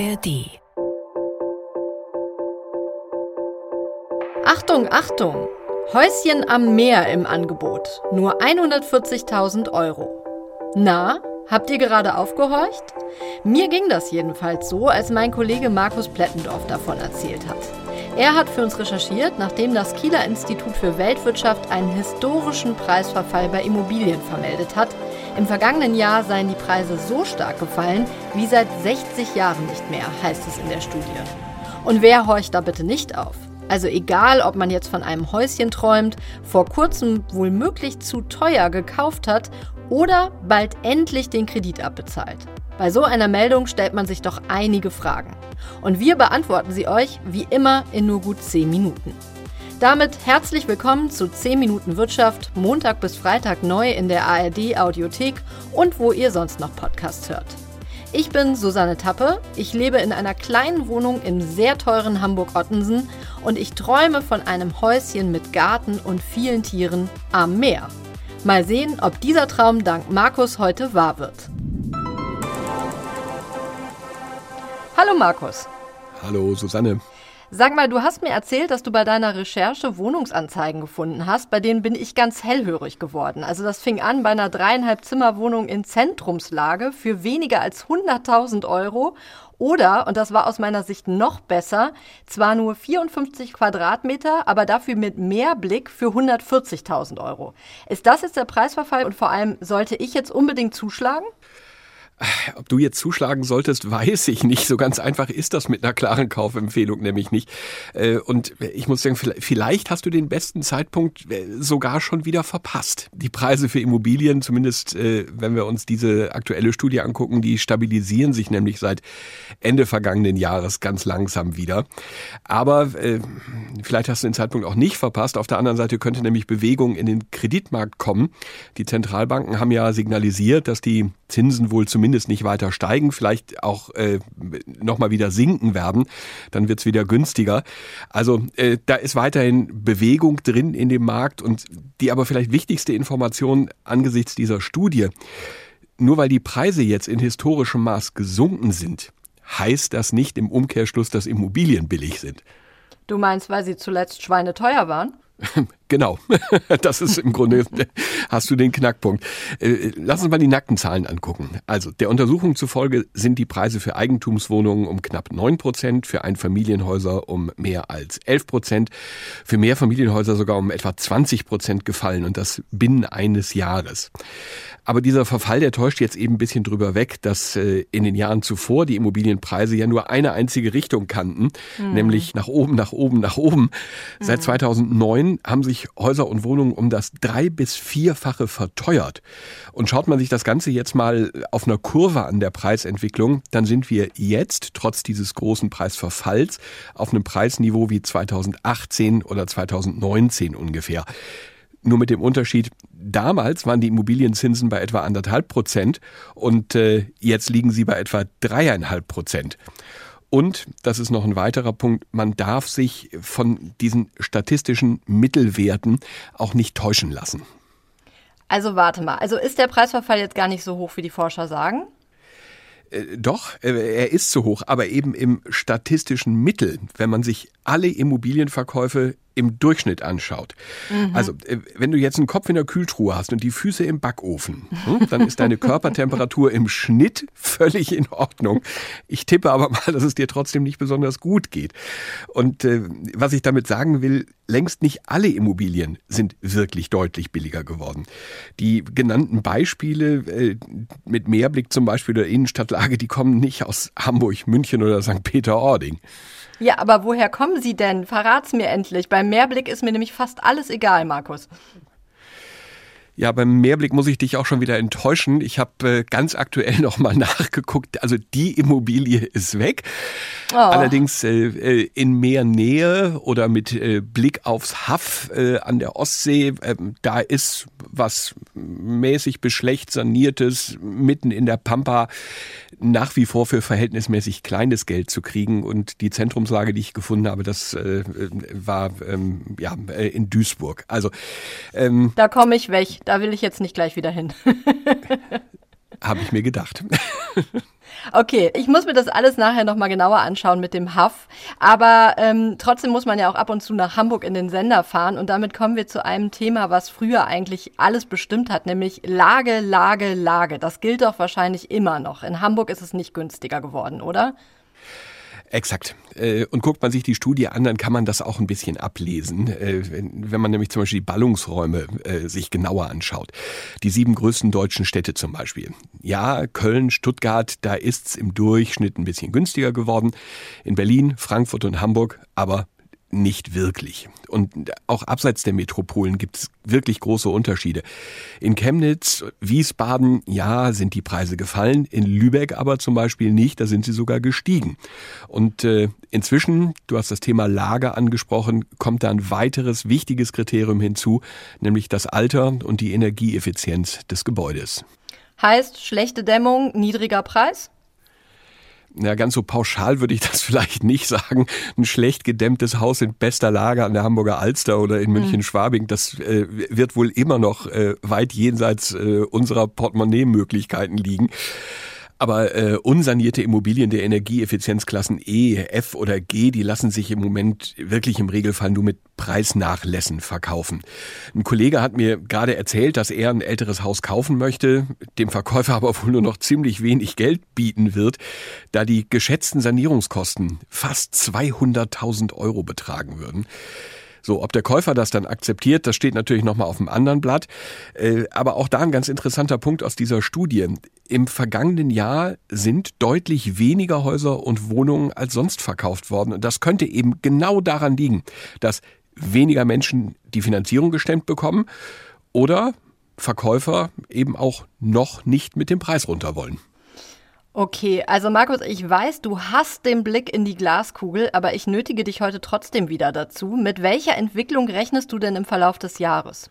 ARD. Achtung, Achtung! Häuschen am Meer im Angebot. Nur 140.000 Euro. Na, habt ihr gerade aufgehorcht? Mir ging das jedenfalls so, als mein Kollege Markus Plettendorf davon erzählt hat. Er hat für uns recherchiert, nachdem das Kieler Institut für Weltwirtschaft einen historischen Preisverfall bei Immobilien vermeldet hat. Im vergangenen Jahr seien die Preise so stark gefallen wie seit 60 Jahren nicht mehr, heißt es in der Studie. Und wer horcht da bitte nicht auf? Also egal, ob man jetzt von einem Häuschen träumt, vor kurzem wohl möglich zu teuer gekauft hat oder bald endlich den Kredit abbezahlt. Bei so einer Meldung stellt man sich doch einige Fragen. Und wir beantworten sie euch wie immer in nur gut 10 Minuten. Damit herzlich willkommen zu 10 Minuten Wirtschaft, Montag bis Freitag neu in der ARD Audiothek und wo ihr sonst noch Podcasts hört. Ich bin Susanne Tappe, ich lebe in einer kleinen Wohnung im sehr teuren Hamburg-Ottensen und ich träume von einem Häuschen mit Garten und vielen Tieren am Meer. Mal sehen, ob dieser Traum dank Markus heute wahr wird. Hallo Markus. Hallo Susanne. Sag mal, du hast mir erzählt, dass du bei deiner Recherche Wohnungsanzeigen gefunden hast. Bei denen bin ich ganz hellhörig geworden. Also das fing an bei einer dreieinhalb Zimmerwohnung in Zentrumslage für weniger als 100.000 Euro. Oder, und das war aus meiner Sicht noch besser, zwar nur 54 Quadratmeter, aber dafür mit mehr Blick für 140.000 Euro. Ist das jetzt der Preisverfall und vor allem sollte ich jetzt unbedingt zuschlagen? Ob du jetzt zuschlagen solltest, weiß ich nicht. So ganz einfach ist das mit einer klaren Kaufempfehlung nämlich nicht. Äh, und ich muss sagen, vielleicht hast du den besten Zeitpunkt äh, sogar schon wieder verpasst. Die Preise für Immobilien, zumindest äh, wenn wir uns diese aktuelle Studie angucken, die stabilisieren sich nämlich seit Ende vergangenen Jahres ganz langsam wieder. Aber vielleicht hast du den Zeitpunkt auch nicht verpasst. Auf der anderen Seite könnte nämlich Bewegung in den Kreditmarkt kommen. Die Zentralbanken haben ja signalisiert, dass die Zinsen wohl zumindest nicht weiter steigen, vielleicht auch äh, nochmal wieder sinken werden, dann wird's wieder günstiger. Also äh, da ist weiterhin Bewegung drin in dem Markt und die aber vielleicht wichtigste Information angesichts dieser Studie, nur weil die Preise jetzt in historischem Maß gesunken sind, heißt das nicht im Umkehrschluss, dass Immobilien billig sind. Du meinst, weil sie zuletzt schweineteuer waren? Genau, das ist im Grunde, hast du den Knackpunkt. Äh, lass uns mal die nackten Zahlen angucken. Also der Untersuchung zufolge sind die Preise für Eigentumswohnungen um knapp neun Prozent, für Einfamilienhäuser um mehr als elf Prozent, für Mehrfamilienhäuser sogar um etwa 20 Prozent gefallen und das binnen eines Jahres. Aber dieser Verfall, der täuscht jetzt eben ein bisschen drüber weg, dass äh, in den Jahren zuvor die Immobilienpreise ja nur eine einzige Richtung kannten, mhm. nämlich nach oben, nach oben, nach oben. Seit 2009 haben sich Häuser und Wohnungen um das drei- bis vierfache verteuert. Und schaut man sich das Ganze jetzt mal auf einer Kurve an der Preisentwicklung, dann sind wir jetzt, trotz dieses großen Preisverfalls, auf einem Preisniveau wie 2018 oder 2019 ungefähr. Nur mit dem Unterschied, damals waren die Immobilienzinsen bei etwa anderthalb Prozent und äh, jetzt liegen sie bei etwa dreieinhalb Prozent. Und, das ist noch ein weiterer Punkt, man darf sich von diesen statistischen Mittelwerten auch nicht täuschen lassen. Also warte mal, also ist der Preisverfall jetzt gar nicht so hoch, wie die Forscher sagen? Äh, doch, äh, er ist zu hoch, aber eben im statistischen Mittel, wenn man sich alle Immobilienverkäufe im Durchschnitt anschaut. Mhm. Also, äh, wenn du jetzt einen Kopf in der Kühltruhe hast und die Füße im Backofen, hm, dann ist deine Körpertemperatur im Schnitt völlig in Ordnung. Ich tippe aber mal, dass es dir trotzdem nicht besonders gut geht. Und äh, was ich damit sagen will, längst nicht alle Immobilien sind wirklich deutlich billiger geworden. Die genannten Beispiele äh, mit Mehrblick zum Beispiel der Innenstadtlage, die kommen nicht aus Hamburg, München oder St. Peter-Ording. Ja, aber woher kommen sie denn? Verrat's mir endlich. Beim Mehrblick ist mir nämlich fast alles egal, Markus. Ja, beim Mehrblick muss ich dich auch schon wieder enttäuschen. Ich habe äh, ganz aktuell nochmal nachgeguckt. Also die Immobilie ist weg. Oh. Allerdings äh, äh, in mehr Nähe oder mit äh, Blick aufs Haff äh, an der Ostsee, äh, da ist was mäßig beschlecht saniertes mitten in der Pampa nach wie vor für verhältnismäßig kleines Geld zu kriegen. Und die Zentrumslage, die ich gefunden habe, das äh, war ähm, ja in Duisburg. Also ähm, da komme ich weg da will ich jetzt nicht gleich wieder hin. Habe ich mir gedacht. Okay, ich muss mir das alles nachher nochmal genauer anschauen mit dem Haff. Aber ähm, trotzdem muss man ja auch ab und zu nach Hamburg in den Sender fahren. Und damit kommen wir zu einem Thema, was früher eigentlich alles bestimmt hat, nämlich Lage, Lage, Lage. Das gilt doch wahrscheinlich immer noch. In Hamburg ist es nicht günstiger geworden, oder? Exakt. Äh, und guckt man sich die Studie an, dann kann man das auch ein bisschen ablesen. Äh, wenn man nämlich zum Beispiel die Ballungsräume äh, sich genauer anschaut. Die sieben größten deutschen Städte zum Beispiel. Ja, Köln, Stuttgart, da ist's im Durchschnitt ein bisschen günstiger geworden. In Berlin, Frankfurt und Hamburg aber nicht wirklich. Und auch abseits der Metropolen gibt es wirklich große Unterschiede. In Chemnitz, Wiesbaden, ja, sind die Preise gefallen, in Lübeck aber zum Beispiel nicht, da sind sie sogar gestiegen. Und äh, inzwischen, du hast das Thema Lager angesprochen, kommt da ein weiteres wichtiges Kriterium hinzu, nämlich das Alter und die Energieeffizienz des Gebäudes. Heißt schlechte Dämmung, niedriger Preis? Ja, ganz so pauschal würde ich das vielleicht nicht sagen. Ein schlecht gedämmtes Haus in bester Lage an der Hamburger Alster oder in München-Schwabing, das äh, wird wohl immer noch äh, weit jenseits äh, unserer Portemonnaie-Möglichkeiten liegen. Aber äh, unsanierte Immobilien der Energieeffizienzklassen E, F oder G, die lassen sich im Moment wirklich im Regelfall nur mit Preisnachlässen verkaufen. Ein Kollege hat mir gerade erzählt, dass er ein älteres Haus kaufen möchte, dem Verkäufer aber wohl nur noch ziemlich wenig Geld bieten wird, da die geschätzten Sanierungskosten fast 200.000 Euro betragen würden. So, ob der Käufer das dann akzeptiert, das steht natürlich nochmal auf dem anderen Blatt. Äh, aber auch da ein ganz interessanter Punkt aus dieser Studie. Im vergangenen Jahr sind deutlich weniger Häuser und Wohnungen als sonst verkauft worden. Und das könnte eben genau daran liegen, dass weniger Menschen die Finanzierung gestemmt bekommen oder Verkäufer eben auch noch nicht mit dem Preis runter wollen. Okay, also Markus, ich weiß, du hast den Blick in die Glaskugel, aber ich nötige dich heute trotzdem wieder dazu. Mit welcher Entwicklung rechnest du denn im Verlauf des Jahres?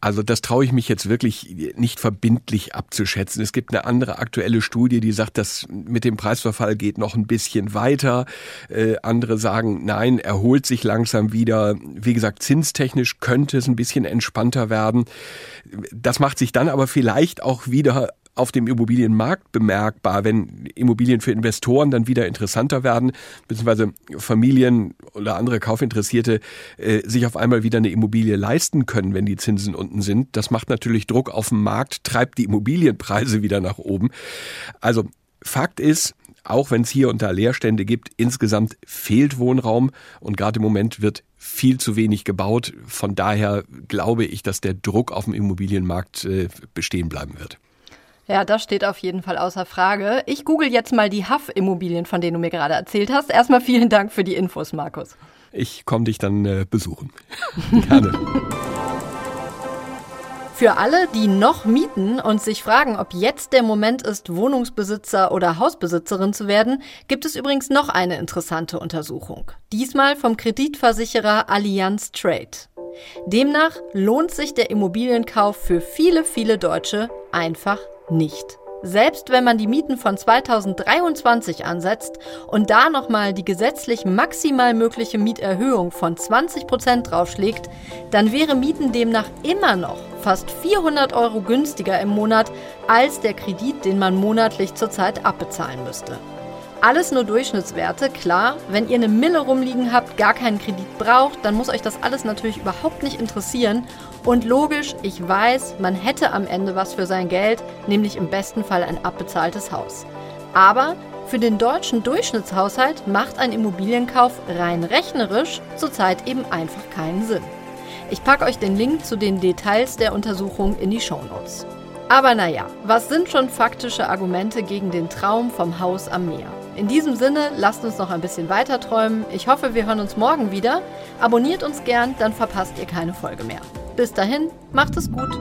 Also das traue ich mich jetzt wirklich nicht verbindlich abzuschätzen. Es gibt eine andere aktuelle Studie, die sagt, dass mit dem Preisverfall geht noch ein bisschen weiter. Äh, andere sagen, nein, erholt sich langsam wieder. Wie gesagt, zinstechnisch könnte es ein bisschen entspannter werden. Das macht sich dann aber vielleicht auch wieder auf dem Immobilienmarkt bemerkbar, wenn Immobilien für Investoren dann wieder interessanter werden, beziehungsweise Familien oder andere Kaufinteressierte äh, sich auf einmal wieder eine Immobilie leisten können, wenn die Zinsen unten sind. Das macht natürlich Druck auf den Markt, treibt die Immobilienpreise wieder nach oben. Also Fakt ist, auch wenn es hier und da Leerstände gibt, insgesamt fehlt Wohnraum und gerade im Moment wird viel zu wenig gebaut. Von daher glaube ich, dass der Druck auf dem Immobilienmarkt äh, bestehen bleiben wird. Ja, das steht auf jeden Fall außer Frage. Ich google jetzt mal die Haff-Immobilien, von denen du mir gerade erzählt hast. Erstmal vielen Dank für die Infos, Markus. Ich komme dich dann äh, besuchen. Gerne. Für alle, die noch mieten und sich fragen, ob jetzt der Moment ist, Wohnungsbesitzer oder Hausbesitzerin zu werden, gibt es übrigens noch eine interessante Untersuchung. Diesmal vom Kreditversicherer Allianz Trade. Demnach lohnt sich der Immobilienkauf für viele, viele Deutsche einfach nicht. Selbst wenn man die Mieten von 2023 ansetzt und da nochmal die gesetzlich maximal mögliche Mieterhöhung von 20 Prozent draufschlägt, dann wäre Mieten demnach immer noch fast 400 Euro günstiger im Monat als der Kredit, den man monatlich zurzeit abbezahlen müsste. Alles nur Durchschnittswerte, klar. Wenn ihr eine Mille rumliegen habt, gar keinen Kredit braucht, dann muss euch das alles natürlich überhaupt nicht interessieren. Und logisch, ich weiß, man hätte am Ende was für sein Geld, nämlich im besten Fall ein abbezahltes Haus. Aber für den deutschen Durchschnittshaushalt macht ein Immobilienkauf rein rechnerisch zurzeit eben einfach keinen Sinn. Ich packe euch den Link zu den Details der Untersuchung in die Shownotes. Aber naja, was sind schon faktische Argumente gegen den Traum vom Haus am Meer? In diesem Sinne, lasst uns noch ein bisschen weiter träumen. Ich hoffe, wir hören uns morgen wieder. Abonniert uns gern, dann verpasst ihr keine Folge mehr. Bis dahin, macht es gut.